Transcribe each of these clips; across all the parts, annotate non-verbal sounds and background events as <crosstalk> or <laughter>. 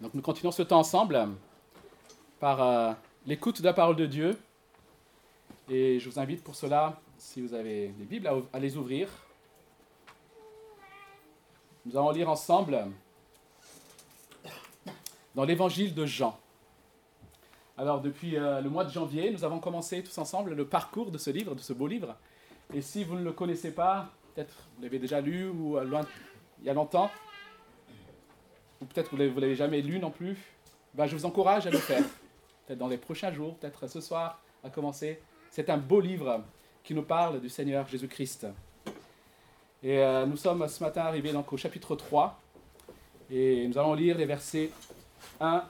Donc nous continuons ce temps ensemble par euh, l'écoute de la parole de Dieu. Et je vous invite pour cela, si vous avez des Bibles, à, les ouvrir. Nous allons lire ensemble dans l'évangile de Jean. Alors depuis euh, le mois de janvier, nous avons commencé tous ensemble le parcours de ce livre, de ce beau livre. Et si vous ne le connaissez pas, peut-être vous l'avez déjà lu ou euh, il y a longtemps, ou peut-être vous ne l'avez jamais lu non plus, ben, je vous encourage à le faire. Peut-être dans les prochains jours, peut-être ce soir, à commencer. C'est un beau livre qui nous parle du Seigneur Jésus-Christ. Et euh, nous sommes ce matin arrivés donc au chapitre 3, et nous allons lire les versets 1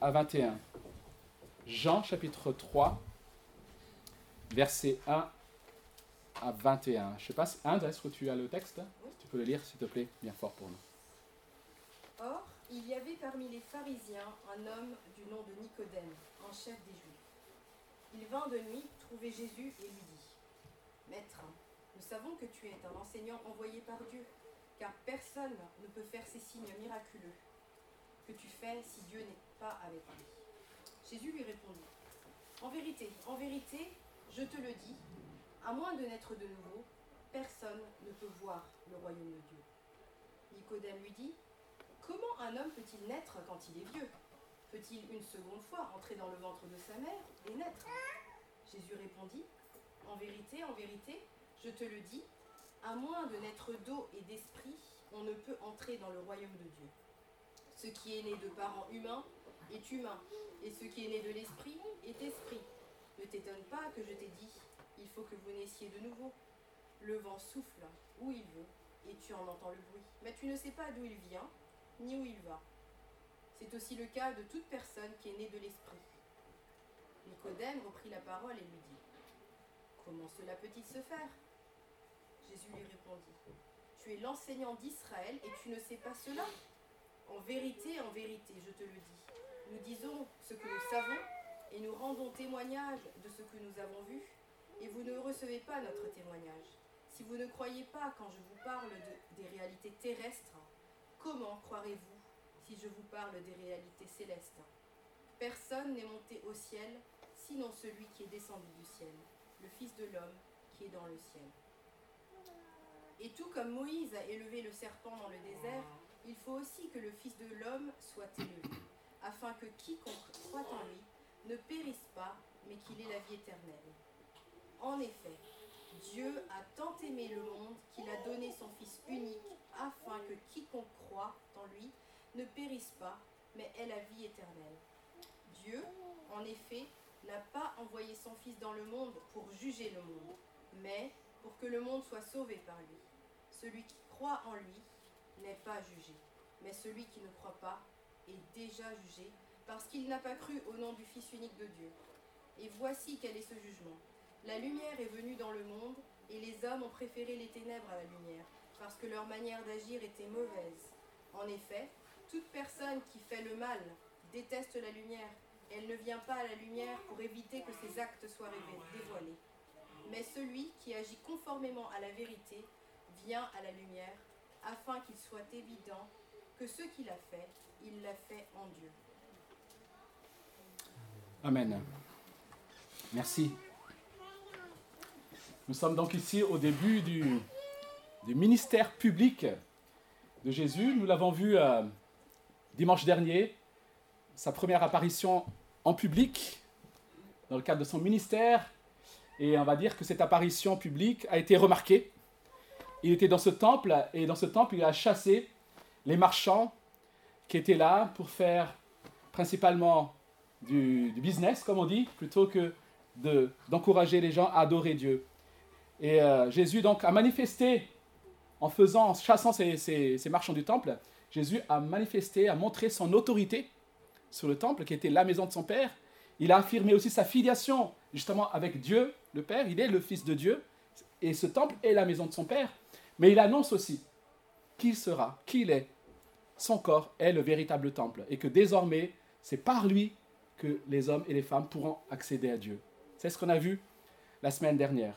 à 21. Jean chapitre 3, versets 1 à 21. Je ne sais pas, Inde, est-ce que tu as le texte? Tu peux le lire, s'il te plaît, bien fort pour nous. Or, il y avait parmi les pharisiens un homme du nom de Nicodème, un chef des Juifs. Il vint de nuit trouver Jésus et lui dit Maître, nous savons que tu es un enseignant envoyé par Dieu, car personne ne peut faire ces signes miraculeux que tu fais si Dieu n'est pas avec lui. Jésus lui répondit En vérité, en vérité, je te le dis, à moins de naître de nouveau, personne ne peut voir le royaume de Dieu. Nicodème lui dit Comment un homme peut-il naître quand il est vieux? Peut-il une seconde fois entrer dans le ventre de sa mère et naître? Jésus répondit En vérité, en vérité, je te le dis, à moins de naître d'eau et d'esprit, on ne peut entrer dans le royaume de Dieu. Ce qui est né de parents humains est humain, et ce qui est né de l'esprit est esprit. Ne t'étonne pas que je t'ai dit, il faut que vous naissiez de nouveau. Le vent souffle où il veut, et tu en entends le bruit, mais tu ne sais pas d'où il vient, ni où il va. C'est aussi le cas de toute personne qui est née de l'esprit. Nicodème reprit la parole et lui dit Comment cela peut-il se faire? Jésus lui répondit Tu es l'enseignant d'Israël et tu ne sais pas cela? En vérité, en vérité, je te le dis. Nous disons ce que nous savons et nous rendons témoignage de ce que nous avons vu, et vous ne recevez pas notre témoignage. Si vous ne croyez pas quand je vous parle de- des réalités terrestres, comment croirez-vous si je vous parle des réalités célestes? Personne n'est monté au ciel, sinon celui qui est descendu du ciel, le Fils de l'homme qui est dans le ciel. Et tout comme Moïse a élevé le serpent dans le désert, il faut aussi que le Fils de l'homme soit élevé, afin que quiconque croit en lui ne périsse pas, mais qu'il ait la vie éternelle. En effet, Dieu a tant aimé le monde qu'il a donné son Fils unique, afin que quiconque croit en lui ne périsse pas, mais ait la vie éternelle. Dieu, en effet, n'a pas envoyé son Fils dans le monde pour juger le monde, mais pour que le monde soit sauvé par lui. Celui qui croit en lui n'est pas jugé, mais celui qui ne croit pas est déjà jugé, parce qu'il n'a pas cru au nom du Fils unique de Dieu. Et voici quel est ce jugement. La lumière est venue dans le monde, et les hommes ont préféré les ténèbres à la lumière, parce que leur manière d'agir était mauvaise. En effet, toute personne qui fait le mal déteste la lumière. Elle ne vient pas à la lumière pour éviter que ses actes soient dévoilés. Mais celui qui agit conformément à la vérité vient à la lumière, afin qu'il soit évident que ce qu'il a fait, il l'a fait en Dieu. Amen. Merci. Nous sommes donc ici au début du, ministère public de Jésus. Nous l'avons vu euh, dimanche dernier, sa première apparition en public dans le cadre de son ministère. Et on va dire que cette apparition publique a été remarquée. Il était dans ce temple et dans ce temple, il a chassé les marchands qui étaient là pour faire principalement du, business, comme on dit, plutôt que de- d'encourager les gens à adorer Dieu. Et euh, Jésus donc a manifesté, en faisant, chassant ces, marchands du temple, Jésus a manifesté, a montré son autorité sur le temple, qui était la maison de son Père. Il a affirmé aussi sa filiation, justement, avec Dieu, le Père. Il est le Fils de Dieu, et ce temple est la maison de son Père. Mais il annonce aussi qui il sera, qui il est. Son corps est le véritable temple, et que désormais, c'est par lui que les hommes et les femmes pourront accéder à Dieu. C'est ce qu'on a vu la semaine dernière.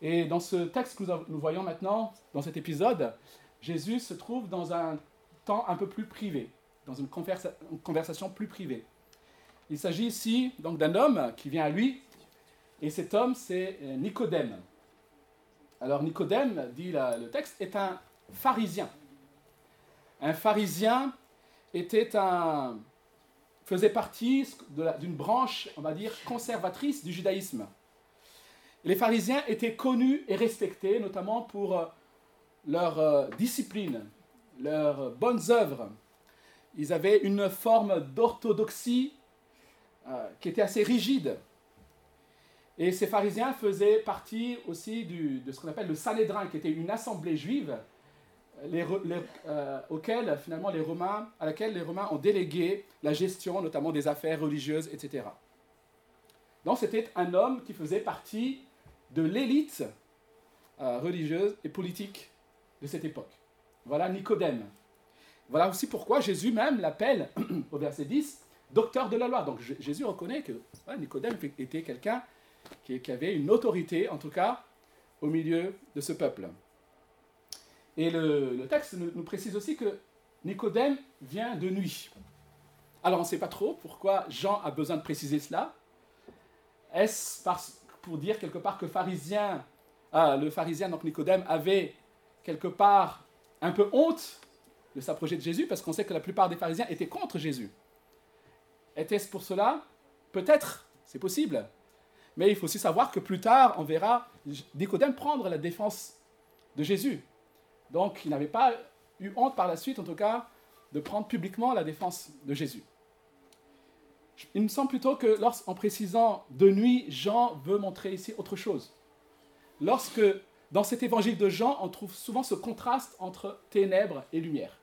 Et dans ce texte que nous, voyons maintenant, dans cet épisode, Jésus se trouve dans un temps un peu plus privé, dans une, conversation plus privée. Il s'agit ici donc d'un homme qui vient à lui, et cet homme c'est euh, Nicodème. Alors Nicodème, dit le texte, est un pharisien. Un pharisien était un, faisait partie d'une branche, on va dire, conservatrice du judaïsme. Les pharisiens étaient connus et respectés, notamment pour euh, leur euh, discipline, leurs bonnes œuvres. Ils avaient une forme d'orthodoxie euh, qui était assez rigide. Et ces pharisiens faisaient partie aussi de ce qu'on appelle le Sanhédrin, qui était une assemblée juive auquel, finalement, les Romains, à laquelle les Romains ont délégué la gestion, notamment des affaires religieuses, etc. Donc c'était un homme qui faisait partie de l'élite euh, religieuse et politique de cette époque. Voilà Nicodème. Voilà aussi pourquoi Jésus même l'appelle, <clears throat> au verset 10, docteur de la loi. Donc Jésus reconnaît que Nicodème était quelqu'un qui, avait une autorité, en tout cas, au milieu de ce peuple. Et le, texte nous, précise aussi que Nicodème vient de nuit. Alors on ne sait pas trop pourquoi Jean a besoin de préciser cela. Est-ce pour dire quelque part que ah, le pharisien, donc Nicodème, avait quelque part un peu honte de s'approcher de Jésus, parce qu'on sait que la plupart des pharisiens étaient contre Jésus. Était-ce pour cela? Peut-être, c'est possible. Mais il faut aussi savoir que plus tard, on verra Nicodème prendre la défense de Jésus. Donc il n'avait pas eu honte par la suite, en tout cas, de prendre publiquement la défense de Jésus. Il me semble plutôt que, en précisant de nuit, Jean veut montrer ici autre chose. Lorsque, dans cet évangile de Jean, on trouve souvent ce contraste entre ténèbres et lumière.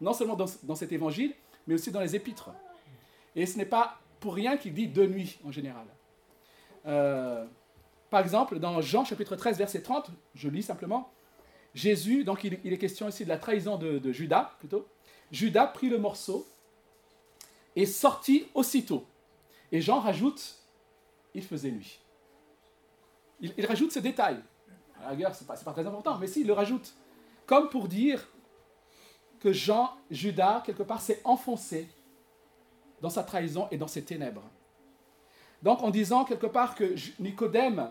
Non seulement dans, cet évangile, mais aussi dans les épîtres. Et ce n'est pas pour rien qu'il dit de nuit en général. Euh, par exemple, dans Jean chapitre 13, verset 30, je lis simplement, Jésus, donc il, est question ici de la trahison de, Judas, plutôt. Judas prit le morceau et sortit aussitôt. Et Jean rajoute, il faisait nuit. Il, rajoute ce détail. À la ce n'est pas, très important, mais si, il le rajoute. Comme pour dire que Jean, Judas, quelque part, s'est enfoncé dans sa trahison et dans ses ténèbres. Donc en disant quelque part que Nicodème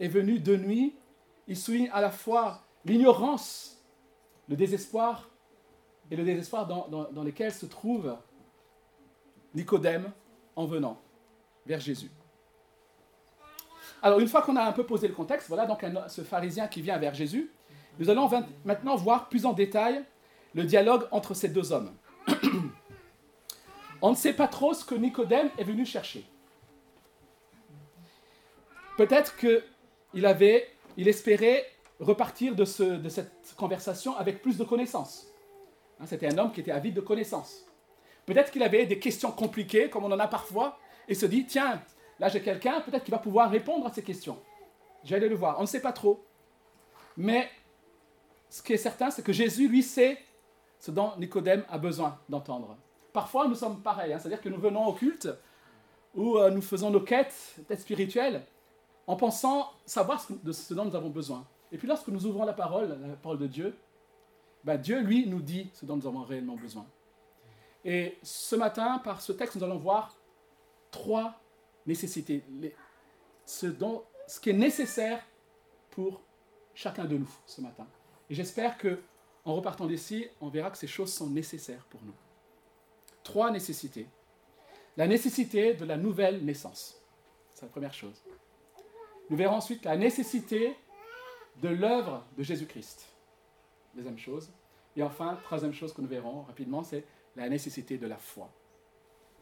est venu de nuit, il souligne à la fois l'ignorance, le désespoir et le désespoir dans, dans, lesquels se trouve Nicodème en venant vers Jésus. Alors une fois qu'on a un peu posé le contexte, voilà donc ce pharisien qui vient vers Jésus, nous allons maintenant voir plus en détail le dialogue entre ces deux hommes. <clears throat> On ne sait pas trop ce que Nicodème est venu chercher. Peut-être qu'il avait, il espérait repartir de, cette conversation avec plus de connaissances. Hein, c'était un homme qui était avide de connaissances. Peut-être qu'il avait des questions compliquées, comme on en a parfois, et se dit, tiens, là j'ai quelqu'un, peut-être qu'il va pouvoir répondre à ces questions. J'allais le voir, on ne sait pas trop. Mais ce qui est certain, c'est que Jésus, lui, sait ce dont Nicodème a besoin d'entendre. Parfois, nous sommes pareils, hein, c'est-à-dire que nous venons au culte, où euh, nous faisons nos quêtes, peut-être spirituelles, en pensant savoir de ce dont nous avons besoin. Et puis lorsque nous ouvrons la parole, la parole de Dieu, ben Dieu, lui, nous dit ce dont nous avons réellement besoin. Et ce matin, par ce texte, nous allons voir trois nécessités. ce, dont, ce qui est nécessaire pour chacun de nous ce matin. Et j'espère que en repartant d'ici, on verra que ces choses sont nécessaires pour nous. Trois nécessités. La nécessité de la nouvelle naissance. C'est la première chose. Nous verrons ensuite la nécessité de l'œuvre de Jésus-Christ. Deuxième chose. Et enfin, troisième chose que nous verrons rapidement, c'est la nécessité de la foi.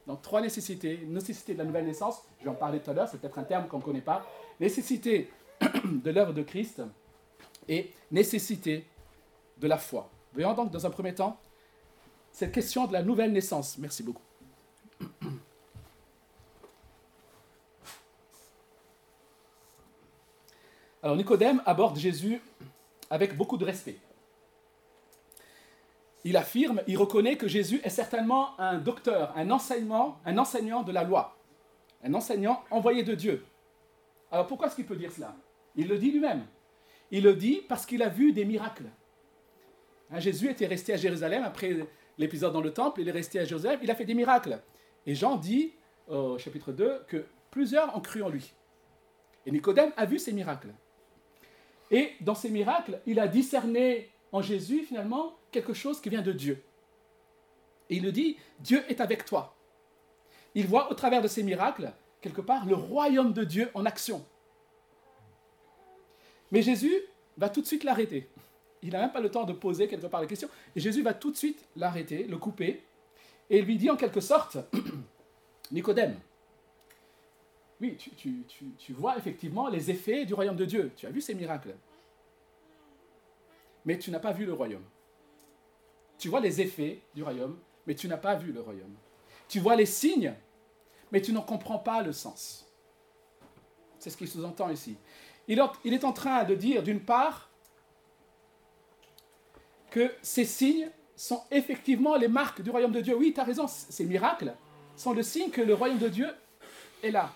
Donc trois nécessités. Nécessité de la nouvelle naissance, je vais en parler tout à l'heure, c'est peut-être un terme qu'on ne connaît pas. Nécessité <clears throat> de l'œuvre de Christ et nécessité de la foi. Voyons donc dans un premier temps cette question de la nouvelle naissance. Merci beaucoup. <clears throat> Alors Nicodème aborde Jésus avec beaucoup de respect. Il affirme, il reconnaît que Jésus est certainement un docteur, un enseignement, un enseignant de la loi, un enseignant envoyé de Dieu. Alors pourquoi est-ce qu'il peut dire cela? Il le dit lui-même. Il le dit parce qu'il a vu des miracles. Hein, Jésus était resté à Jérusalem après l'épisode dans le temple, il est resté à Joseph, il a fait des miracles. Et Jean dit au chapitre 2 que plusieurs ont cru en lui. Et Nicodème a vu ces miracles. Et dans ces miracles, il a discerné en Jésus finalement quelque chose qui vient de Dieu. Et il le dit, Dieu est avec toi. Il voit au travers de ces miracles, quelque part, le royaume de Dieu en action. Mais Jésus va tout de suite l'arrêter. Il n'a même pas le temps de poser quelque part la question. Et Jésus va tout de suite l'arrêter, le couper, et lui dit en quelque sorte, <clears throat> Nicodème, oui, tu, vois effectivement les effets du royaume de Dieu. Tu as vu ces miracles. Mais tu n'as pas vu le royaume. Tu vois les effets du royaume, mais tu n'as pas vu le royaume. Tu vois les signes, mais tu n'en comprends pas le sens. C'est ce qu'il sous-entend ici. Il est en train de dire, d'une part, que ces signes sont effectivement les marques du royaume de Dieu. Oui, tu as raison, ces miracles sont le signe que le royaume de Dieu est là.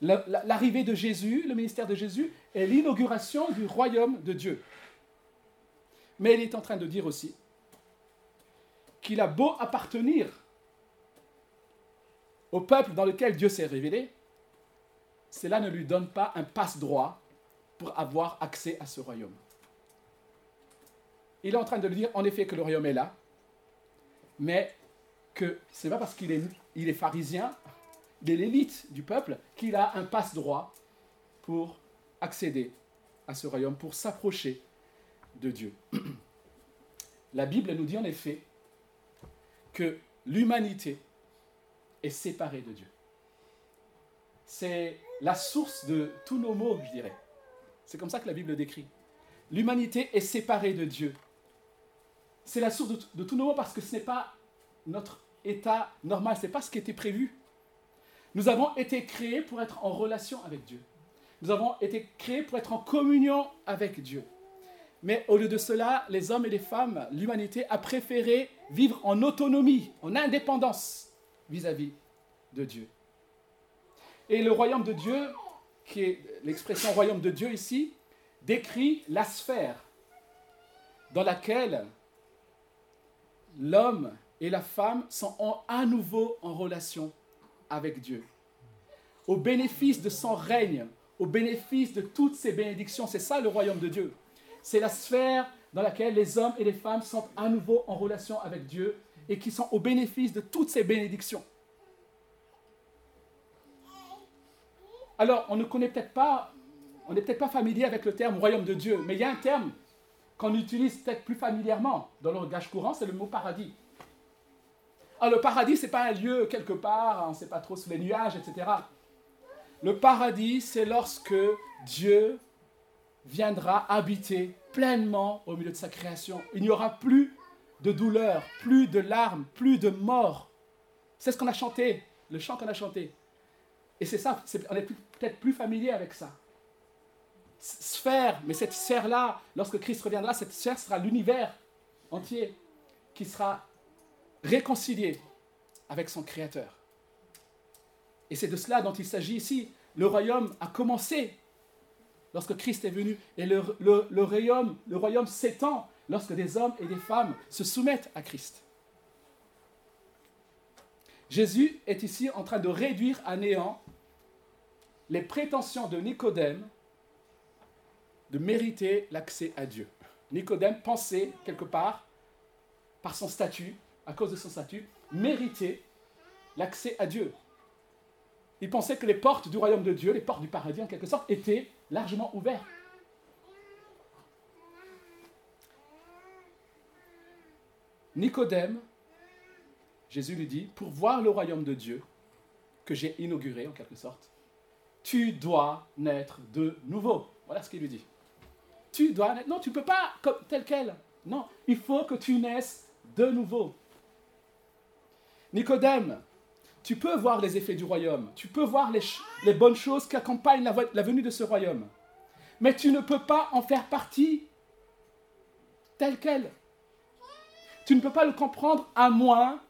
L'arrivée de Jésus, le ministère de Jésus, est l'inauguration du royaume de Dieu. Mais il est en train de dire aussi qu'il a beau appartenir au peuple dans lequel Dieu s'est révélé, cela ne lui donne pas un passe-droit pour avoir accès à ce royaume. Il est en train de lui dire en effet que le royaume est là, mais que ce n'est pas parce qu'il est, est pharisien, il est l'élite du peuple, qu'il a un passe-droit pour accéder à ce royaume, pour s'approcher de Dieu. La Bible nous dit en effet que l'humanité est séparée de Dieu. C'est la source de tous nos maux, je dirais. C'est comme ça que la Bible décrit. L'humanité est séparée de Dieu. C'est la source de, tous nos maux parce que ce n'est pas notre état normal, ce n'est pas ce qui était prévu. Nous avons été créés pour être en relation avec Dieu. Nous avons été créés pour être en communion avec Dieu. Mais au lieu de cela, les hommes et les femmes, l'humanité a préféré vivre en autonomie, en indépendance vis-à-vis de Dieu. Et le royaume de Dieu, qui est l'expression royaume de Dieu ici, décrit la sphère dans laquelle l'homme et la femme sont à nouveau en relation avec Dieu. Au bénéfice de son règne, au bénéfice de toutes ses bénédictions. C'est ça le royaume de Dieu. C'est la sphère dans laquelle les hommes et les femmes sont à nouveau en relation avec Dieu et qui sont au bénéfice de toutes ces bénédictions. Alors, on ne connaît peut-être pas, on n'est peut-être pas familier avec le terme royaume de Dieu, mais il y a un terme qu'on utilise peut-être plus familièrement dans le langage courant, c'est le mot paradis. Alors, le paradis, ce n'est pas un lieu quelque part, on ne sait pas trop sous les nuages, etc. Le paradis, c'est lorsque Dieu viendra habiter pleinement au milieu de sa création. Il n'y aura plus de douleur, plus de larmes, plus de mort. C'est ce qu'on a chanté, le chant qu'on a chanté. Et c'est ça, on est peut-être plus familier avec ça. Sphère, mais cette sphère-là, lorsque Christ reviendra, cette sphère sera l'univers entier qui sera réconcilié avec son Créateur. Et c'est de cela dont il s'agit ici. Le royaume a commencé lorsque Christ est venu. Et le, royaume, royaume s'étend lorsque des hommes et des femmes se soumettent à Christ. Jésus est ici en train de réduire à néant les prétentions de Nicodème de mériter l'accès à Dieu. Nicodème pensait quelque part, par son statut, à cause de son statut, mériter l'accès à Dieu. Il pensait que les portes du royaume de Dieu, les portes du paradis en quelque sorte, étaient largement ouvertes. Nicodème, Jésus lui dit, pour voir le royaume de Dieu, que j'ai inauguré en quelque sorte, tu dois naître de nouveau. Voilà ce qu'il lui dit. Tu dois naître. Non, tu ne peux pas comme tel quel. Non, il faut que tu naisses de nouveau. Nicodème, tu peux voir les effets du royaume, tu peux voir les, bonnes choses qui accompagnent la, venue de ce royaume, mais tu ne peux pas en faire partie tel quel. Tu ne peux pas le comprendre à moins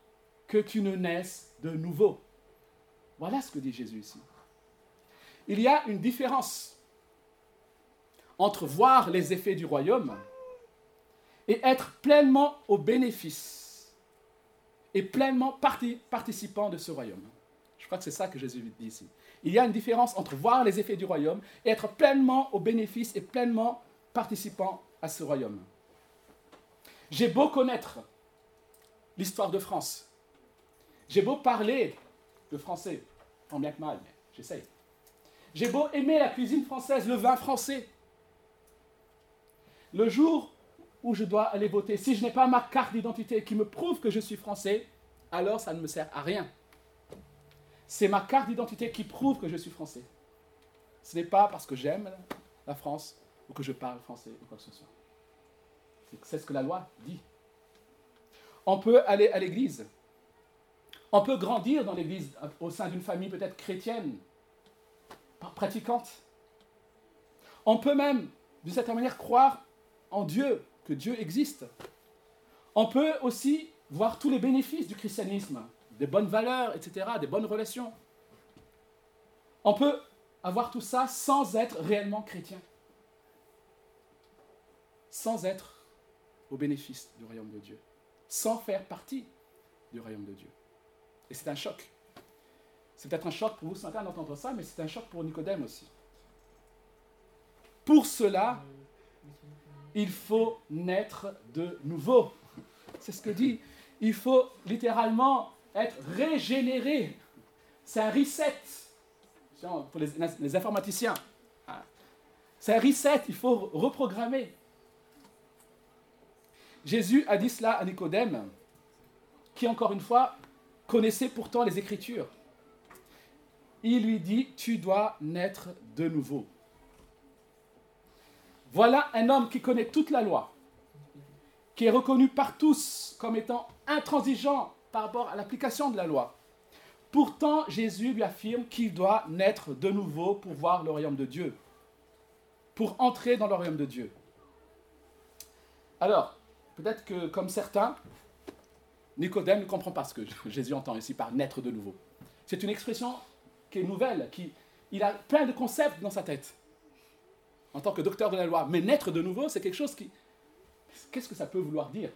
que tu ne naisses de nouveau. Voilà ce que dit Jésus ici. Il y a une différence entre voir les effets du royaume et être pleinement au bénéfice et pleinement participant de ce royaume. Je crois que c'est ça que Jésus dit ici. Il y a une différence entre voir les effets du royaume et être pleinement au bénéfice et pleinement participant à ce royaume. J'ai beau connaître l'histoire de France, j'ai beau parler le français, tant bien que mal, mais j'essaye. J'ai beau aimer la cuisine française, le vin français. Le jour où je dois aller voter, si je n'ai pas ma carte d'identité qui me prouve que je suis français, alors ça ne me sert à rien. C'est ma carte d'identité qui prouve que je suis français. Ce n'est pas parce que j'aime la France ou que je parle français ou quoi que ce soit. C'est ce que la loi dit. On peut aller à l'église. On peut grandir dans l'église au sein d'une famille peut-être chrétienne, pratiquante. On peut même, d'une certaine manière, croire en Dieu, que Dieu existe. On peut aussi voir tous les bénéfices du christianisme, des bonnes valeurs, etc., des bonnes relations. On peut avoir tout ça sans être réellement chrétien, sans être au bénéfice du royaume de Dieu, sans faire partie du royaume de Dieu. Et c'est un choc. C'est peut-être un choc pour vous matin d'entendre ça, mais c'est un choc pour Nicodème aussi. Pour cela, il faut naître de nouveau. C'est ce que dit. Il faut littéralement être régénéré. C'est un reset. Pour les, informaticiens. C'est un reset, il faut reprogrammer. Jésus a dit cela à Nicodème, qui encore une fois connaissait pourtant les Écritures. Il lui dit, tu dois naître de nouveau. Voilà un homme qui connaît toute la loi, qui est reconnu par tous comme étant intransigeant par rapport à l'application de la loi. Pourtant, Jésus lui affirme qu'il doit naître de nouveau pour voir le royaume de Dieu, pour entrer dans le royaume de Dieu. Alors, peut-être que comme certains, Nicodème ne comprend pas ce que <laughs> Jésus entend ici par naître de nouveau. C'est une expression qui est nouvelle, qui, il a plein de concepts dans sa tête en tant que docteur de la loi. Mais naître de nouveau, c'est quelque chose qui... Qu'est-ce que ça peut vouloir dire?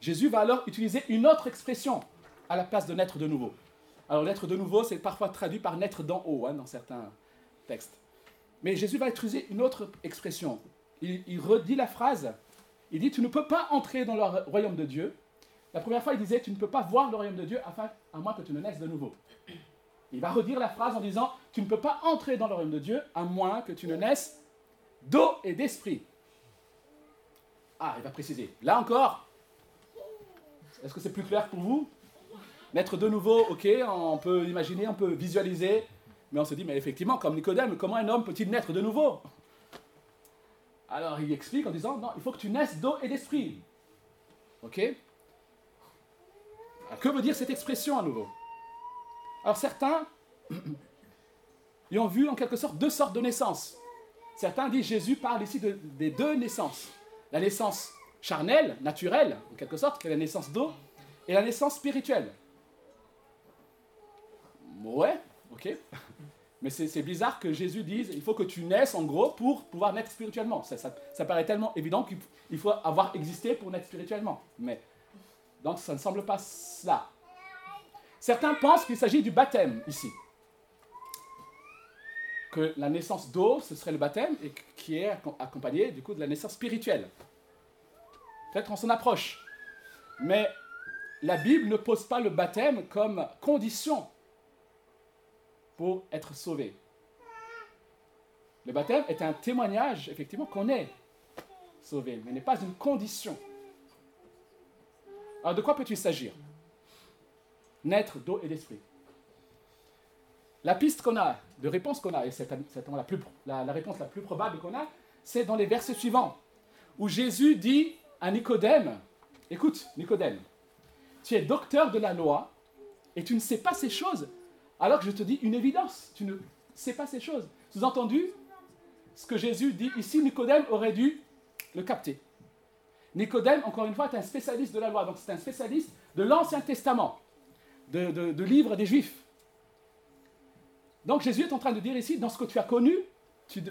Jésus va alors utiliser une autre expression à la place de naître de nouveau. Alors naître de nouveau, c'est parfois traduit par naître d'en haut hein, dans certains textes. Mais Jésus va utiliser une autre expression. Il, redit la phrase. Il dit, tu ne peux pas entrer dans le royaume de Dieu. La première fois, il disait, tu ne peux pas voir le royaume de Dieu afin, à moins que tu ne naisses de nouveau. Il va redire la phrase en disant, tu ne peux pas entrer dans le royaume de Dieu à moins que tu ne naisses d'eau et d'esprit. Ah, il va préciser. Là encore, est-ce que c'est plus clair pour vous? Naître de nouveau, ok, on peut imaginer, on peut visualiser, mais on se dit, mais effectivement, comme Nicodème, comment un homme peut-il naître de nouveau? Alors il explique en disant, non, il faut que tu naisses d'eau et d'esprit. Ok? Que veut dire cette expression à nouveau? Alors certains y ont vu en quelque sorte deux sortes de naissances. Certains disent Jésus parle ici des deux naissances. La naissance charnelle, naturelle, en quelque sorte, qui est la naissance d'eau, et la naissance spirituelle. Ouais, ok. Mais c'est bizarre que Jésus dise il faut que tu naisses en gros pour pouvoir naître spirituellement. Ça, ça, paraît tellement évident qu'il faut avoir existé pour naître spirituellement. Mais donc ça ne semble pas cela. Certains pensent qu'il s'agit du baptême ici. Que la naissance d'eau, ce serait le baptême, et qui est accompagné du coup de la naissance spirituelle. Peut-être on s'en approche. Mais la Bible ne pose pas le baptême comme condition pour être sauvé. Le baptême est un témoignage, effectivement, qu'on est sauvé, mais n'est pas une condition. Alors, de quoi peut-il s'agir? Naître d'eau et d'esprit. La piste qu'on a, de réponse qu'on a, et c'est la, la réponse la plus probable qu'on a, c'est dans les versets suivants, où Jésus dit à Nicodème, écoute, Nicodème, tu es docteur de la loi et tu ne sais pas ces choses, alors que je te dis une évidence, tu ne sais pas ces choses. Sous-entendu, ce que Jésus dit ici, Nicodème aurait dû le capter. Nicodème, encore une fois, est un spécialiste de la loi, donc c'est un spécialiste de l'Ancien Testament, de, livres des Juifs. Donc Jésus est en train de dire ici, dans ce que tu as connu, tu,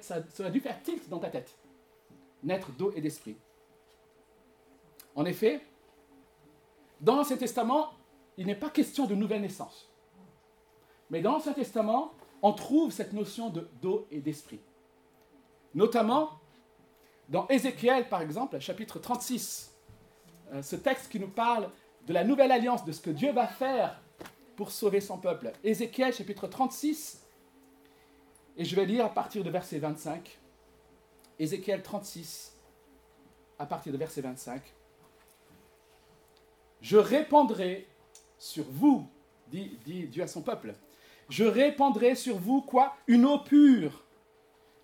ça, dû faire tilt dans ta tête. Naître d'eau et d'esprit. En effet, Dans l'Ancien Testament, il n'est pas question de nouvelle naissance. Mais dans l'Ancien Testament, on trouve cette notion de d'eau et d'esprit. Notamment dans Ézéchiel, par exemple, chapitre 36, euh, ce texte qui nous parle de la nouvelle alliance, de ce que Dieu va faire pour sauver son peuple. Ézéchiel, chapitre 36, et je vais lire à partir de verset 25. Ézéchiel 36, à partir de verset 25. Je répandrai sur vous, dit, dit Dieu à son peuple, je répandrai sur vous quoi? Une eau pure.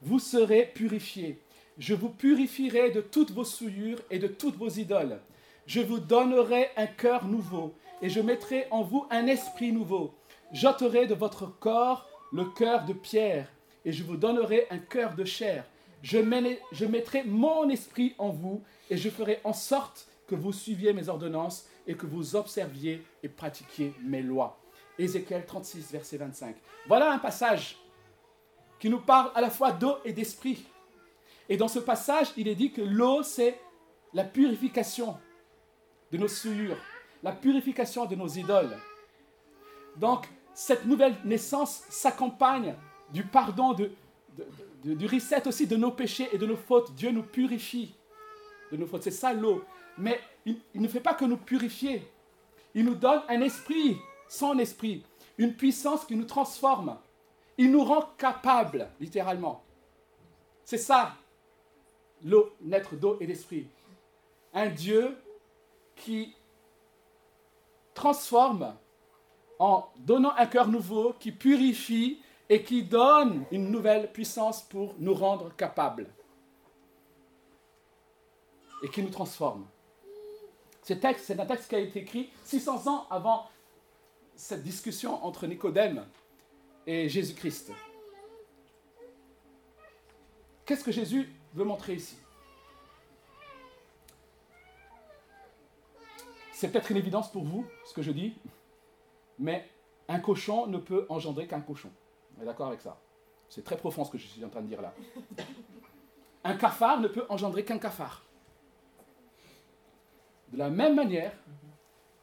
Vous serez purifiés. Je vous purifierai de toutes vos souillures et de toutes vos idoles. Je vous donnerai un cœur nouveau et je mettrai en vous un esprit nouveau. J'ôterai de votre corps le cœur de pierre et je vous donnerai un cœur de chair. Je, mettrai mon esprit en vous et je ferai en sorte que vous suiviez mes ordonnances et que vous observiez et pratiquiez mes lois. Ézéchiel 36, verset 25. Voilà un passage qui nous parle à la fois d'eau et d'esprit. Et dans ce passage, il est dit que l'eau, c'est la purification de nos souillures, la purification de nos idoles. Donc, cette nouvelle naissance s'accompagne du pardon, de, du reset aussi de nos péchés et de nos fautes. Dieu nous purifie de nos fautes. C'est ça l'eau. Mais il, il ne fait pas que nous purifier. Il nous donne un esprit, son esprit, une puissance qui nous transforme. Il nous rend capables, littéralement. C'est ça, l'eau, naître d'eau et d'esprit. Un Dieu qui transforme en donnant un cœur nouveau, qui purifie et qui donne une nouvelle puissance pour nous rendre capables et qui nous transforme. Ce texte, c'est un texte qui a été écrit 600 ans avant cette discussion entre Nicodème et Jésus-Christ. Qu'est-ce que Jésus veut montrer ici? C'est peut-être une évidence pour vous, ce que je dis, mais un cochon ne peut engendrer qu'un cochon. On est d'accord avec ça C'est très profond ce que je suis en train de dire là. Un cafard ne peut engendrer qu'un cafard. De la même manière,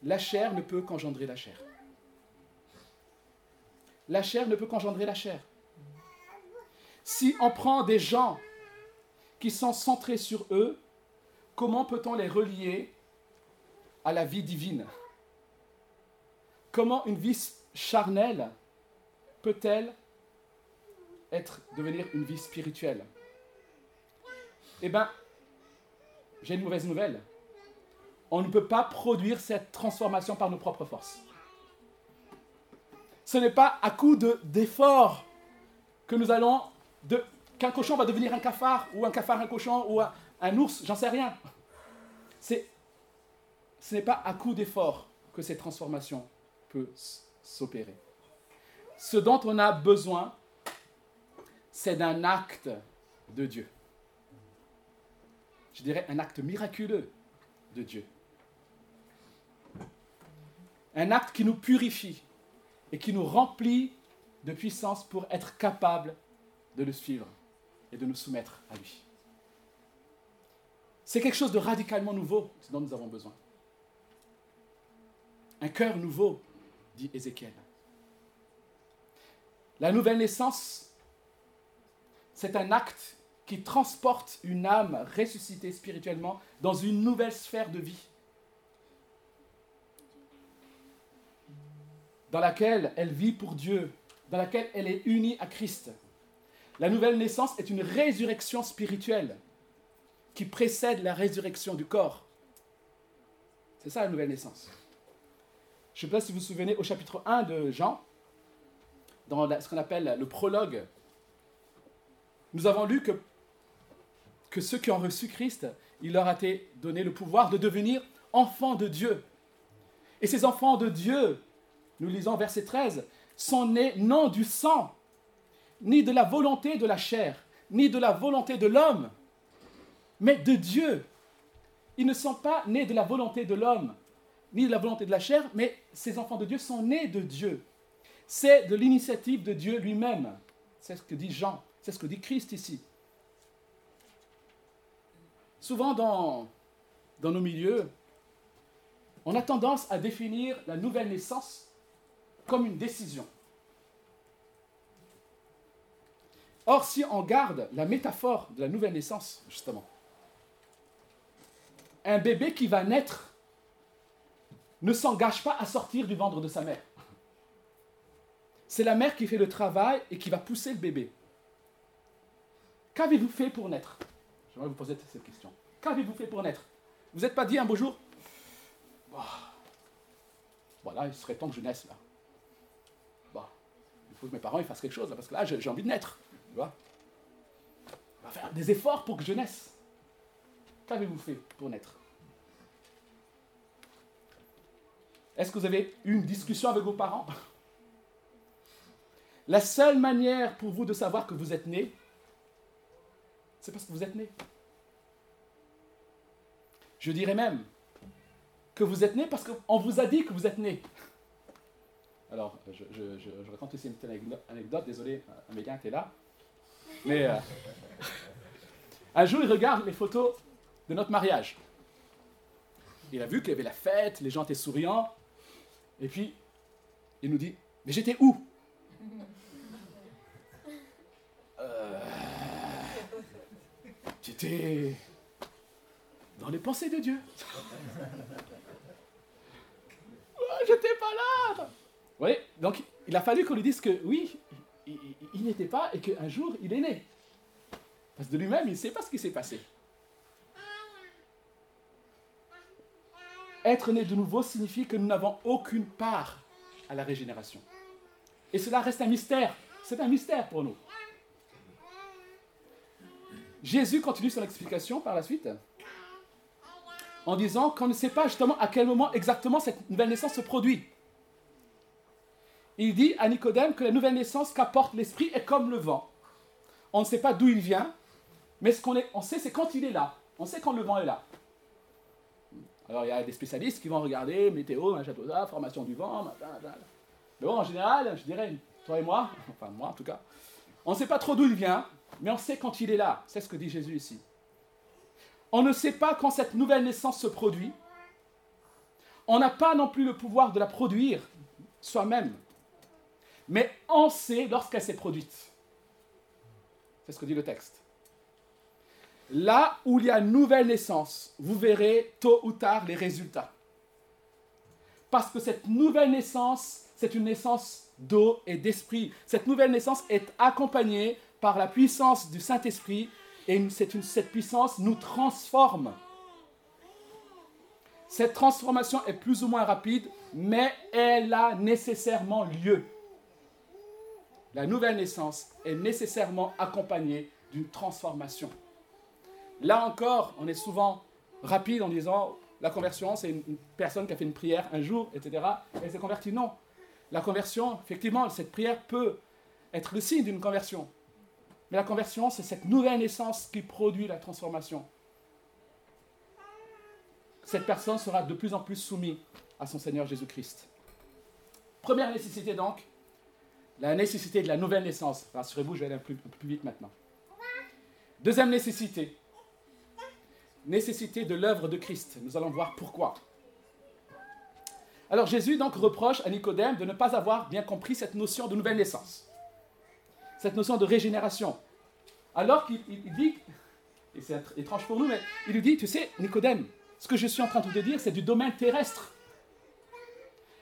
la chair ne peut qu'engendrer la chair. La chair ne peut qu'engendrer la chair. Si on prend des gens qui sont centrés sur eux, comment peut-on les relier à la vie divine Comment une vie charnelle peut-elle être, devenir une vie spirituelle? Eh bien, j'ai une mauvaise nouvelle. On ne peut pas produire cette transformation par nos propres forces. Ce n'est pas à coup d'efforts que nous allons, qu'un cochon va devenir un cafard, ou un cafard un cochon, ou un, un ours, j'en sais rien. C'est, ce n'est pas à coup d'efforts que cette transformation peut s'opérer. Ce dont on a besoin, c'est d'un acte de Dieu. Je dirais un acte miraculeux de Dieu. Un acte qui nous purifie et qui nous remplit de puissance pour être capable de le suivre et de nous soumettre à lui. C'est quelque chose de radicalement nouveau, ce dont nous avons besoin. Un cœur nouveau, dit Ézéchiel. La nouvelle naissance, c'est un acte qui transporte une âme ressuscitée spirituellement dans une nouvelle sphère de vie, dans laquelle elle vit pour Dieu, dans laquelle elle est unie à Christ. La nouvelle naissance est une résurrection spirituelle qui précède la résurrection du corps. C'est ça la nouvelle naissance. Je ne sais pas si vous vous souvenez au chapitre 1 de Jean, dans ce qu'on appelle le prologue, nous avons lu que, que ceux qui ont reçu Christ, il leur a été donné le pouvoir de devenir enfants de Dieu. Et ces enfants de Dieu, nous lisons verset 13, sont nés non du sang, ni de la volonté de la chair, ni de la volonté de l'homme, mais de Dieu. Ils ne sont pas nés de la volonté de l'homme, ni de la volonté de la chair, mais ces enfants de Dieu sont nés de Dieu c'est de l'initiative de Dieu lui-même. C'est ce que dit Jean, c'est ce que dit Christ ici. Souvent dans, nos milieux, on a tendance à définir la nouvelle naissance comme une décision. Or, si on garde la métaphore de la nouvelle naissance, justement, un bébé qui va naître ne s'engage pas à sortir du ventre de sa mère. C'est la mère qui fait le travail et qui va pousser le bébé. Qu'avez-vous fait pour naître? J'aimerais vous poser cette question. Qu'avez-vous fait pour naître? Vous n'êtes pas dit un beau jour? Voilà, il serait temps que je naisse là. Bah, il faut que mes parents fassent quelque chose parce que là j'ai envie de naître. Tu vois On va faire des efforts pour que je naisse. Qu'avez-vous fait pour naître? Est-ce que vous avez eu une discussion avec vos parents? La seule manière pour vous de savoir que vous êtes né, c'est parce que vous êtes né. Je dirais même que vous êtes né parce qu'on vous a dit que vous êtes né. Alors, je, raconte ici une petite anecdote, désolé, Amélia était là. Mais euh, un jour, il regarde les photos de notre mariage. Il a vu qu'il y avait la fête, les gens étaient souriants. Et puis, il nous dit, mais j'étais où? Euh, J'étais dans les pensées de Dieu. j'étais pas là. Oui, donc il a fallu qu'on lui dise que oui, il, n'était pas et qu'un jour il est né. Parce que de lui-même, il ne sait pas ce qui s'est passé. Être né de nouveau signifie que nous n'avons aucune part à la régénération. Et cela reste un mystère. C'est un mystère pour nous. Jésus continue son explication par la suite en disant qu'on ne sait pas justement à quel moment exactement cette nouvelle naissance se produit. Il dit à Nicodème que la nouvelle naissance qu'apporte l'Esprit est comme le vent. On ne sait pas d'où il vient, mais ce qu'on on sait, c'est quand il est là. On sait quand le vent est là. Alors il y a des spécialistes qui vont regarder météo, machin, tout ça, formation du vent, machin, Mais bon, en général, je dirais, toi et moi, <laughs> enfin moi en tout cas, on ne sait pas trop d'où il vient, mais on sait quand il est là. C'est ce que dit Jésus ici. On ne sait pas quand cette nouvelle naissance se produit. On n'a pas non plus le pouvoir de la produire soi-même mais on sait lorsqu'elle s'est produite. C'est ce que dit le texte. Là où il y a nouvelle naissance, vous verrez tôt ou tard les résultats. Parce que cette nouvelle naissance, c'est une naissance d'eau et d'esprit. Cette nouvelle naissance est accompagnée par la puissance du Saint-Esprit et cette puissance nous transforme. Cette transformation est plus ou moins rapide, mais elle a nécessairement lieu la nouvelle naissance est nécessairement accompagnée d'une transformation. Là encore, on est souvent rapide en disant la conversion, c'est une personne qui a fait une prière un jour, etc. Elle s'est convertie. Non. La conversion, effectivement, cette prière peut être le signe d'une conversion. Mais la conversion, c'est cette nouvelle naissance qui produit la transformation. Cette personne sera de plus en plus soumise à son Seigneur Jésus-Christ. Première nécessité donc, la nécessité de la nouvelle naissance. Rassurez-vous, je vais aller plus vite maintenant. Deuxième nécessité. Nécessité de l'œuvre de Christ. Nous allons voir pourquoi. Alors Jésus donc reproche à Nicodème de ne pas avoir bien compris cette notion de nouvelle naissance. Cette notion de régénération. Alors qu'il dit, et c'est étrange pour nous, mais il lui dit, tu sais, Nicodème, ce que je suis en train de te dire, c'est du domaine terrestre.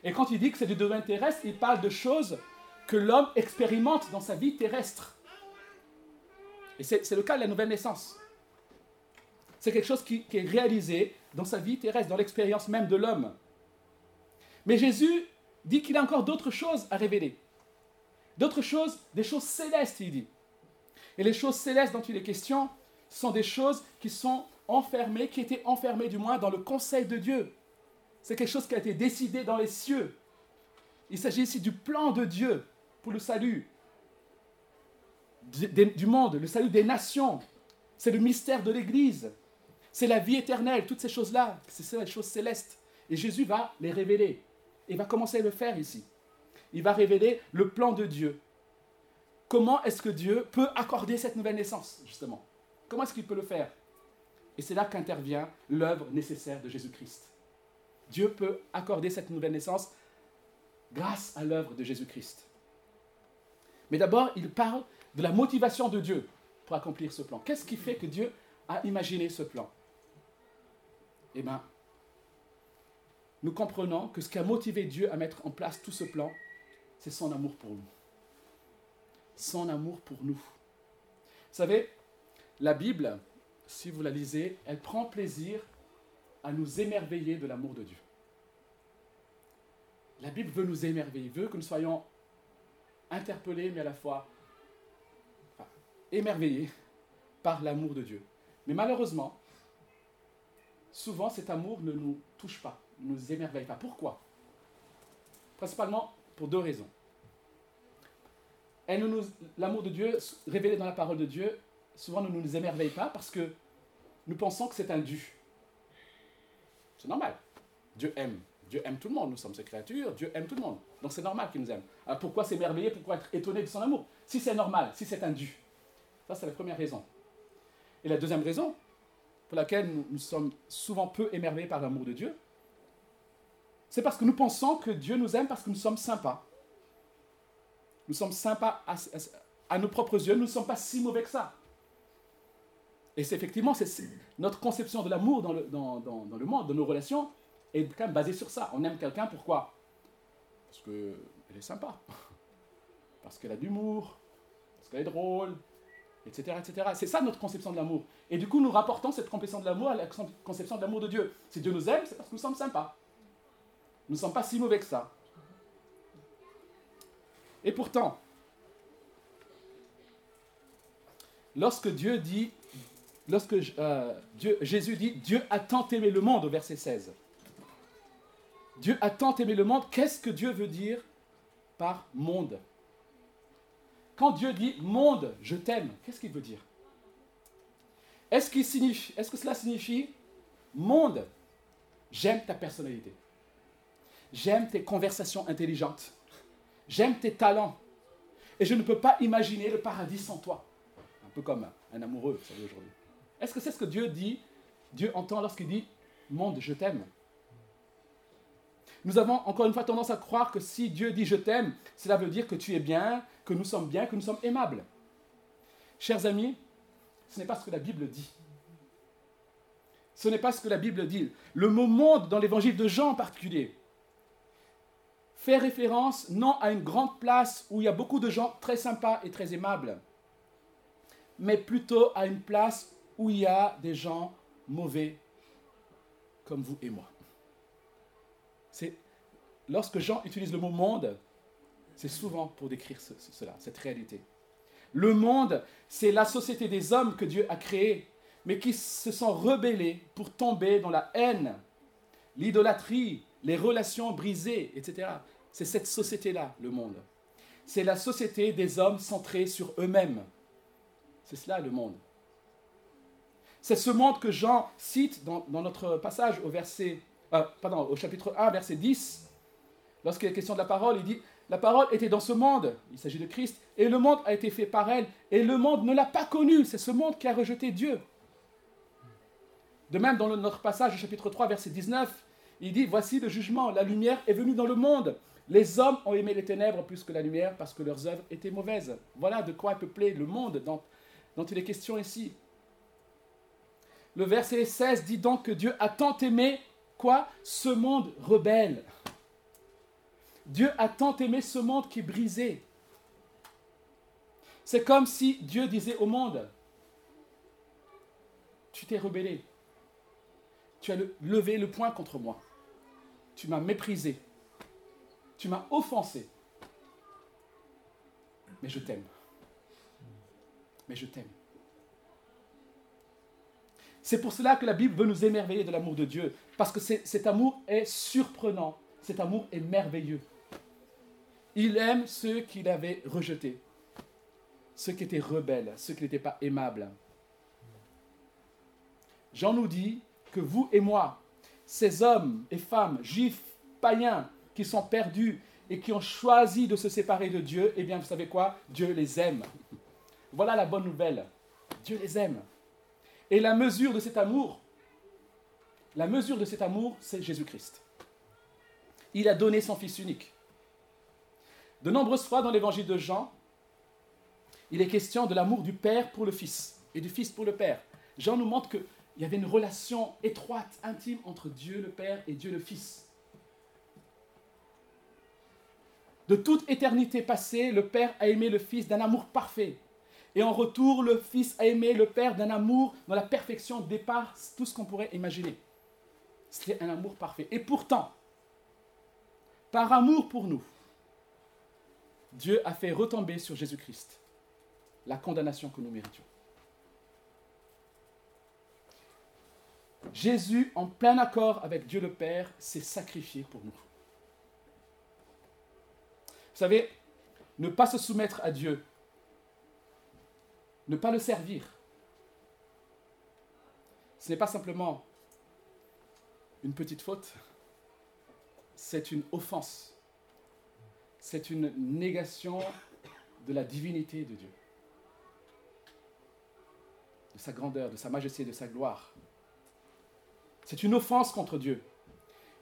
Et quand il dit que c'est du domaine terrestre, il parle de choses que l'homme expérimente dans sa vie terrestre. Et c'est le cas de la nouvelle naissance. C'est quelque chose qui, est réalisé dans sa vie terrestre, dans l'expérience même de l'homme. Mais Jésus dit qu'il a encore d'autres choses à révéler. D'autres choses, des choses célestes, il dit. Et les choses célestes dont il est question sont des choses qui sont enfermées, qui étaient enfermées du moins dans le conseil de Dieu. C'est quelque chose qui a été décidé dans les cieux. Il s'agit ici du plan de Dieu le salut du monde, le salut des nations. C'est le mystère de l'Église. C'est la vie éternelle, toutes ces choses-là, c'est les choses célestes. Et Jésus va les révéler. Il va commencer à le faire ici. Il va révéler le plan de Dieu. Comment est-ce que Dieu peut accorder cette nouvelle naissance, justement? Comment est-ce qu'il peut le faire? Et c'est là qu'intervient l'œuvre nécessaire de Jésus-Christ. Dieu peut accorder cette nouvelle naissance grâce à l'œuvre de Jésus-Christ. Mais d'abord, il parle de la motivation de Dieu pour accomplir ce plan. Qu'est-ce qui fait que Dieu a imaginé ce plan? Eh bien, nous comprenons que ce qui a motivé Dieu à mettre en place tout ce plan, c'est son amour pour nous. Son amour pour nous. Vous savez, la Bible, si vous la lisez, elle prend plaisir à nous émerveiller de l'amour de Dieu. La Bible veut nous émerveiller, veut que nous soyons interpellés, mais à la fois émerveillés par l'amour de Dieu. Mais malheureusement, souvent cet amour ne nous touche pas, ne nous émerveille pas. Pourquoi? Principalement pour deux raisons. L'amour de Dieu, révélé dans la parole de Dieu, souvent ne nous émerveille pas parce que nous pensons que c'est un dû. C'est normal. Dieu aime. Dieu aime tout le monde. Nous sommes ses créatures. Dieu aime tout le monde. Donc c'est normal qu'il nous aime. Alors pourquoi s'émerveiller Pourquoi être étonné de son amour? Si c'est normal, si c'est un dû. Ça, c'est la première raison. Et la deuxième raison, pour laquelle nous, sommes souvent peu émerveillés par l'amour de Dieu, c'est parce que nous pensons que Dieu nous aime parce que nous sommes sympas. Nous sommes sympas à, nos propres yeux, nous ne sommes pas si mauvais que ça. Et c'est effectivement, notre conception de l'amour dans le, dans, le monde, dans nos relations, est quand même basée sur ça. On aime quelqu'un pourquoi? Parce qu'elle est sympa, <laughs> parce qu'elle a de l'humour, parce qu'elle est drôle, etc. etc. C'est ça notre conception de l'amour. Et du coup, nous rapportons cette conception de l'amour à la conception de l'amour de Dieu. Si Dieu nous aime, c'est parce que nous sommes sympas. Nous ne sommes pas si mauvais que ça. Et pourtant, lorsque Dieu dit, lorsque euh, Jésus dit, Dieu a tant aimé le monde au verset 16. Dieu a tant aimé le monde, qu'est-ce que Dieu veut dire par monde? Quand Dieu dit monde, je t'aime, qu'est-ce qu'il veut dire? Est-ce est que cela signifie monde, j'aime ta personnalité, j'aime tes conversations intelligentes, j'aime tes talents, et je ne peux pas imaginer le paradis sans toi. Un peu comme un amoureux, vous savez, aujourd'hui. Est-ce que c'est ce que Dieu dit Dieu entend lorsqu'il dit monde, je t'aime? Nous avons encore une fois tendance à croire que si Dieu dit je t'aime, cela veut dire que tu es bien, que nous sommes bien, que nous sommes aimables. Chers amis, ce n'est pas ce que la Bible dit. Ce n'est pas ce que la Bible dit. Le mot monde dans l'évangile de Jean en particulier fait référence non à une grande place où il y a beaucoup de gens très sympas et très aimables, mais plutôt à une place où il y a des gens mauvais comme vous et moi. Lorsque Jean utilise le mot monde, c'est souvent pour décrire cela, cette réalité. Le monde, c'est la société des hommes que Dieu a créée, mais qui se sont rebellés pour tomber dans la haine, l'idolâtrie, les relations brisées, etc. C'est cette société-là, le monde. C'est la société des hommes centrés sur eux-mêmes. C'est cela le monde. C'est ce monde que Jean cite dans, notre passage au verset euh, pardon, au chapitre 1, verset 10, lorsqu'il est question de la parole, il dit La parole était dans ce monde, il s'agit de Christ, et le monde a été fait par elle, et le monde ne l'a pas connu, c'est ce monde qui a rejeté Dieu. De même, dans notre passage au chapitre 3, verset 19, il dit Voici le jugement, la lumière est venue dans le monde. Les hommes ont aimé les ténèbres plus que la lumière parce que leurs œuvres étaient mauvaises. Voilà de quoi est peuplé le monde dont, dont il est question ici. Le verset 16 dit donc que Dieu a tant aimé quoi? Ce monde rebelle. Dieu a tant aimé ce monde qui est brisé. C'est comme si Dieu disait au monde, tu t'es rebellé, tu as levé le poing contre moi, tu m'as méprisé, tu m'as offensé, mais je t'aime. Mais je t'aime. C'est pour cela que la Bible veut nous émerveiller de l'amour de Dieu, parce que cet amour est surprenant, cet amour est merveilleux. Il aime ceux qu'il avait rejetés, ceux qui étaient rebelles, ceux qui n'étaient pas aimables. Jean nous dit que vous et moi, ces hommes et femmes, juifs, païens, qui sont perdus et qui ont choisi de se séparer de Dieu, eh bien, vous savez quoi? Dieu les aime. Voilà la bonne nouvelle. Dieu les aime. Et la mesure de cet amour, la mesure de cet amour, c'est Jésus-Christ. il a donné son Fils unique. De nombreuses fois dans l'évangile de Jean, il est question de l'amour du Père pour le Fils et du Fils pour le Père. Jean nous montre qu'il y avait une relation étroite, intime entre Dieu le Père et Dieu le Fils. De toute éternité passée, le Père a aimé le Fils d'un amour parfait. Et en retour, le Fils a aimé le Père d'un amour dont la perfection dépasse tout ce qu'on pourrait imaginer. C'était un amour parfait. Et pourtant, par amour pour nous, Dieu a fait retomber sur Jésus-Christ la condamnation que nous méritions. Jésus, en plein accord avec Dieu le Père, s'est sacrifié pour nous. Vous savez, ne pas se soumettre à Dieu, ne pas le servir, ce n'est pas simplement une petite faute, c'est une offense, c'est une négation de la divinité de Dieu, de sa grandeur, de sa majesté, de sa gloire. C'est une offense contre Dieu.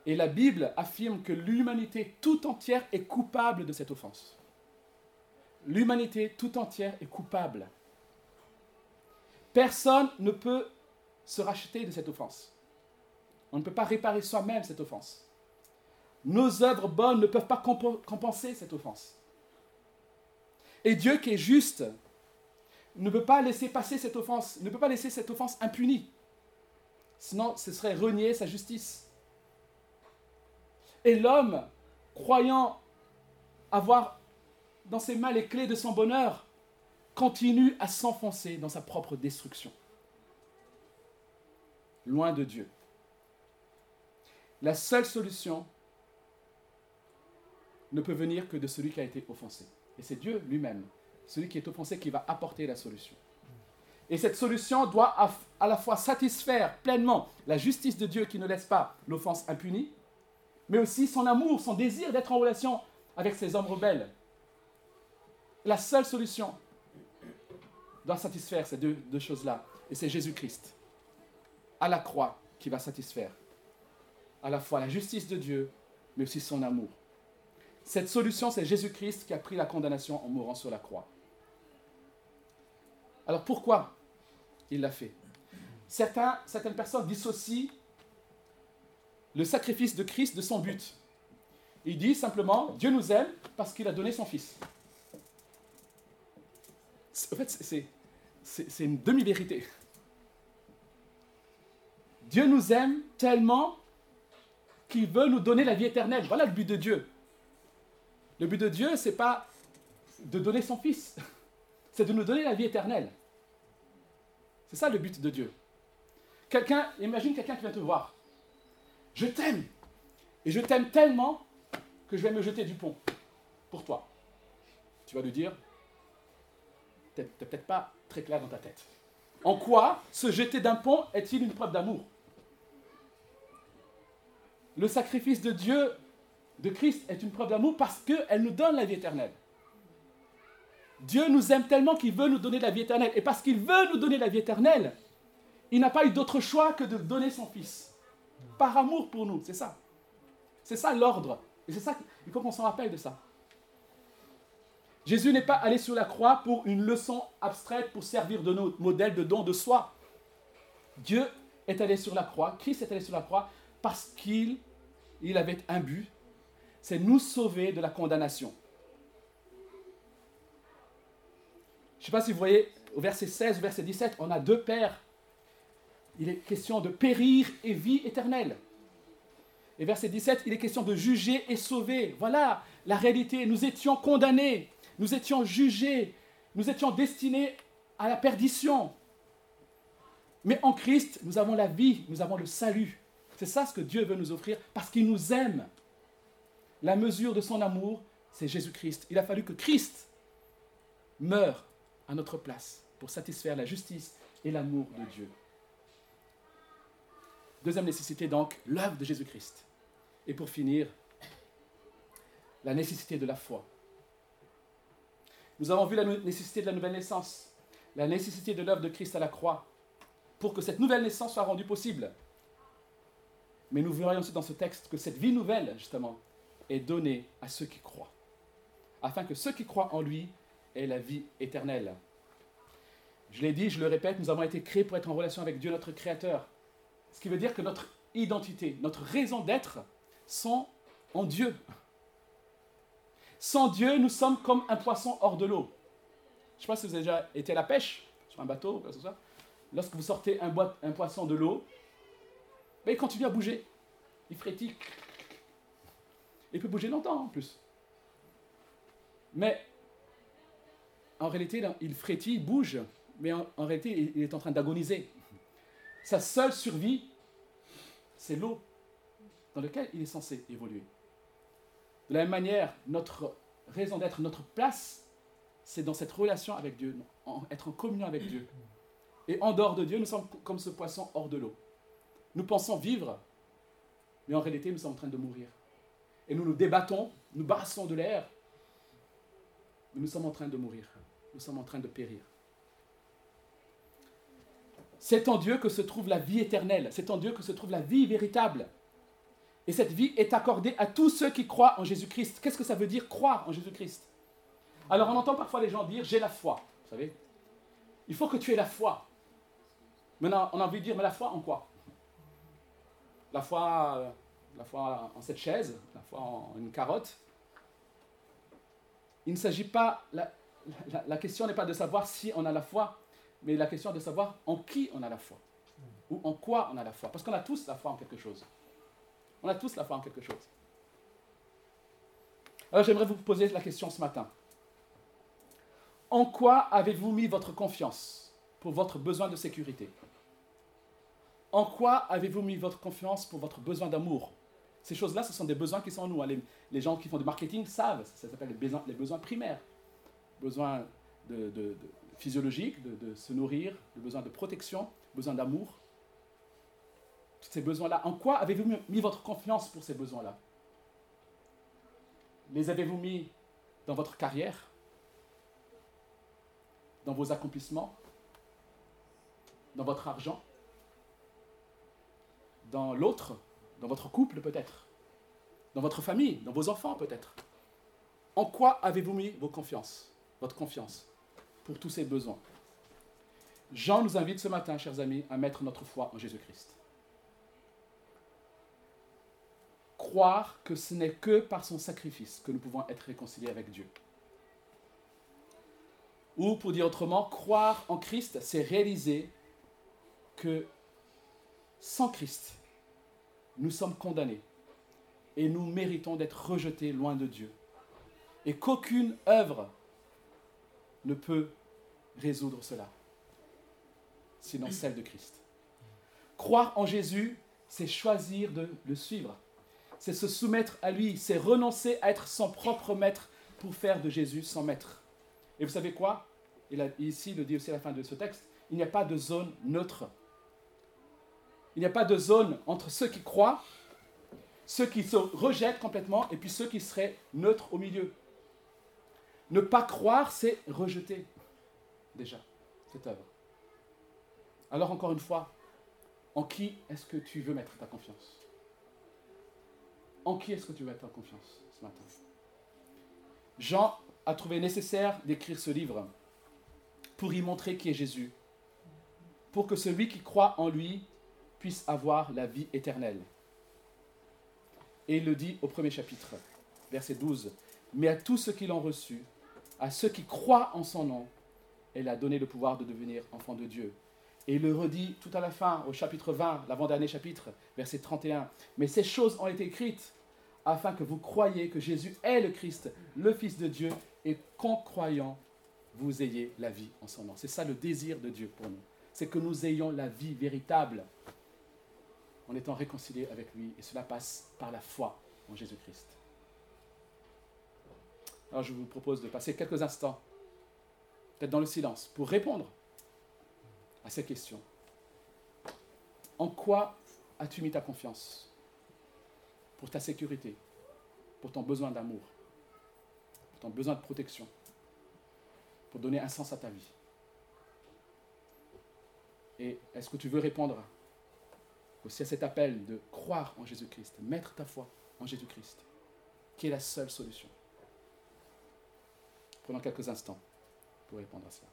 Et la Bible affirme que l'humanité tout entière est coupable de cette offense. L'humanité tout entière est coupable. Personne ne peut se racheter de cette offense. On ne peut pas réparer soi-même cette offense. Nos œuvres bonnes ne peuvent pas compenser cette offense. Et Dieu qui est juste ne peut pas laisser passer cette offense, ne peut pas laisser cette offense impunie. Sinon, ce serait renier sa justice. Et l'homme, croyant avoir dans ses mains les clés de son bonheur, continue à s'enfoncer dans sa propre destruction. Loin de Dieu. La seule solution ne peut venir que de celui qui a été offensé. Et c'est Dieu lui-même, celui qui est offensé, qui va apporter la solution. Et cette solution doit à la fois satisfaire pleinement la justice de Dieu qui ne laisse pas l'offense impunie, mais aussi son amour, son désir d'être en relation avec ces hommes rebelles. La seule solution doit satisfaire ces deux, choses-là. Et c'est Jésus-Christ, à la croix, qui va satisfaire à la fois la justice de Dieu, mais aussi son amour. Cette solution, c'est Jésus-Christ qui a pris la condamnation en mourant sur la croix. Alors pourquoi il l'a fait? Certaines personnes dissocient le sacrifice de Christ de son but. Il dit simplement, Dieu nous aime parce qu'il a donné son Fils. En fait, c'est une demi-vérité. Dieu nous aime tellement qu'il veut nous donner la vie éternelle. Voilà le but de Dieu. Le but de Dieu, ce n'est pas de donner son Fils, <laughs> c'est de nous donner la vie éternelle. C'est ça le but de Dieu. Quelqu'un, imagine quelqu'un qui vient te voir. Je t'aime. Et je t'aime tellement que je vais me jeter du pont pour toi. Tu vas lui dire, tu n'es peut-être pas très clair dans ta tête. En quoi se jeter d'un pont est-il une preuve d'amour? Le sacrifice de Dieu, de Christ, est une preuve d'amour parce qu'elle nous donne la vie éternelle. Dieu nous aime tellement qu'il veut nous donner la vie éternelle. Et parce qu'il veut nous donner la vie éternelle, il n'a pas eu d'autre choix que de donner son Fils. Par amour pour nous, c'est ça. C'est ça l'ordre. Et c'est ça, il faut qu'on s'en rappelle de ça. Jésus n'est pas allé sur la croix pour une leçon abstraite, pour servir de notre modèle de don de soi. Dieu est allé sur la croix, Christ est allé sur la croix parce qu'il il avait un but, c'est nous sauver de la condamnation. Je ne sais pas si vous voyez, au verset 16, au verset 17, on a deux pères. Il est question de périr et vie éternelle. Et verset 17, il est question de juger et sauver. Voilà la réalité. Nous étions condamnés, nous étions jugés, nous étions destinés à la perdition. Mais en Christ, nous avons la vie, nous avons le salut. C'est ça ce que Dieu veut nous offrir parce qu'il nous aime. La mesure de son amour, c'est Jésus-Christ. Il a fallu que Christ meure à notre place pour satisfaire la justice et l'amour de Dieu. Deuxième nécessité donc, l'œuvre de Jésus-Christ. Et pour finir, la nécessité de la foi. Nous avons vu la nécessité de la nouvelle naissance, la nécessité de l'œuvre de Christ à la croix, pour que cette nouvelle naissance soit rendue possible. Mais nous verrons aussi dans ce texte que cette vie nouvelle, justement, est donné à ceux qui croient, afin que ceux qui croient en lui aient la vie éternelle. Je l'ai dit, je le répète, nous avons été créés pour être en relation avec Dieu, notre Créateur. Ce qui veut dire que notre identité, notre raison d'être sont en Dieu. Sans Dieu, nous sommes comme un poisson hors de l'eau. Je ne sais pas si vous avez déjà été à la pêche sur un bateau, ce soit. Lorsque vous sortez un, poisson de l'eau, ben, il continue à bouger. Il frétille. Il peut bouger longtemps en plus. Mais en réalité, il frétille, il bouge, mais en, en réalité, il est en train d'agoniser. Sa seule survie, c'est l'eau dans laquelle il est censé évoluer. De la même manière, notre raison d'être, notre place, c'est dans cette relation avec Dieu, être en communion avec Dieu. Et en dehors de Dieu, nous sommes comme ce poisson hors de l'eau. Nous pensons vivre, mais en réalité, nous sommes en train de mourir. Et nous nous débattons, nous brassons de l'air, mais nous sommes en train de mourir. Nous sommes en train de périr. C'est en Dieu que se trouve la vie éternelle. C'est en Dieu que se trouve la vie véritable. Et cette vie est accordée à tous ceux qui croient en Jésus-Christ. Qu'est-ce que ça veut dire croire en Jésus-Christ? Alors on entend parfois les gens dire j'ai la foi. Vous savez Il faut que tu aies la foi. Maintenant, on a envie de dire mais la foi en quoi? La foi, euh, la foi en cette chaise, la foi en une carotte. Il ne s'agit pas, la, la question n'est pas de savoir si on a la foi, mais la question est de savoir en qui on a la foi. Ou en quoi on a la foi. Parce qu'on a tous la foi en quelque chose. On a tous la foi en quelque chose. Alors j'aimerais vous poser la question ce matin. En quoi avez-vous mis votre confiance pour votre besoin de sécurité? En quoi avez-vous mis votre confiance pour votre besoin d'amour? Ces choses-là, ce sont des besoins qui sont en nous. Les, gens qui font du marketing savent, ça s'appelle les besoins, les besoins primaires. Besoins de, physiologiques, de, se nourrir, le besoin de protection, besoin d'amour. Ces besoins-là En quoi avez-vous mis votre confiance pour ces besoins-là? Les avez-vous mis dans votre carrière? Dans vos accomplissements? Dans votre argent? Dans l'autre? Dans votre couple peut-être Dans votre famille Dans vos enfants peut-être En quoi avez-vous mis vos confiances Votre confiance pour tous ces besoins? Jean nous invite ce matin, chers amis, à mettre notre foi en Jésus-Christ. croire que ce n'est que par son sacrifice que nous pouvons être réconciliés avec Dieu. Ou pour dire autrement, croire en Christ, c'est réaliser que sans Christ, nous sommes condamnés et nous méritons d'être rejetés loin de Dieu. Et qu'aucune œuvre ne peut résoudre cela, sinon celle de Christ. Croire en Jésus, c'est choisir de le suivre c'est se soumettre à lui, c'est renoncer à être son propre maître pour faire de Jésus son maître. Et vous savez quoi? Il a, Ici, le dit aussi à la fin de ce texte, il n'y a pas de zone neutre. Il n'y a pas de zone entre ceux qui croient, ceux qui se rejettent complètement, et puis ceux qui seraient neutres au milieu. Ne pas croire, c'est rejeter déjà cette œuvre. Alors encore une fois, en qui est-ce que tu veux mettre ta confiance? En qui est-ce que tu vas être en confiance ce matin? Jean a trouvé nécessaire d'écrire ce livre pour y montrer qui est Jésus, pour que celui qui croit en lui puisse avoir la vie éternelle. Et il le dit au premier chapitre, verset 12, Mais à tous ceux qui l'ont reçu, à ceux qui croient en son nom, elle a donné le pouvoir de devenir enfant de Dieu. Et il le redit tout à la fin, au chapitre 20, l'avant-dernier chapitre, verset 31. Mais ces choses ont été écrites afin que vous croyiez que Jésus est le Christ, le Fils de Dieu, et qu'en croyant, vous ayez la vie en son nom. C'est ça le désir de Dieu pour nous. C'est que nous ayons la vie véritable en étant réconciliés avec lui. Et cela passe par la foi en Jésus-Christ. Alors je vous propose de passer quelques instants, peut-être dans le silence, pour répondre à ces questions. En quoi as-tu mis ta confiance pour ta sécurité, pour ton besoin d'amour, pour ton besoin de protection, pour donner un sens à ta vie? Et est-ce que tu veux répondre aussi à cet appel de croire en Jésus-Christ, mettre ta foi en Jésus-Christ, qui est la seule solution. Prenons quelques instants pour répondre à cela.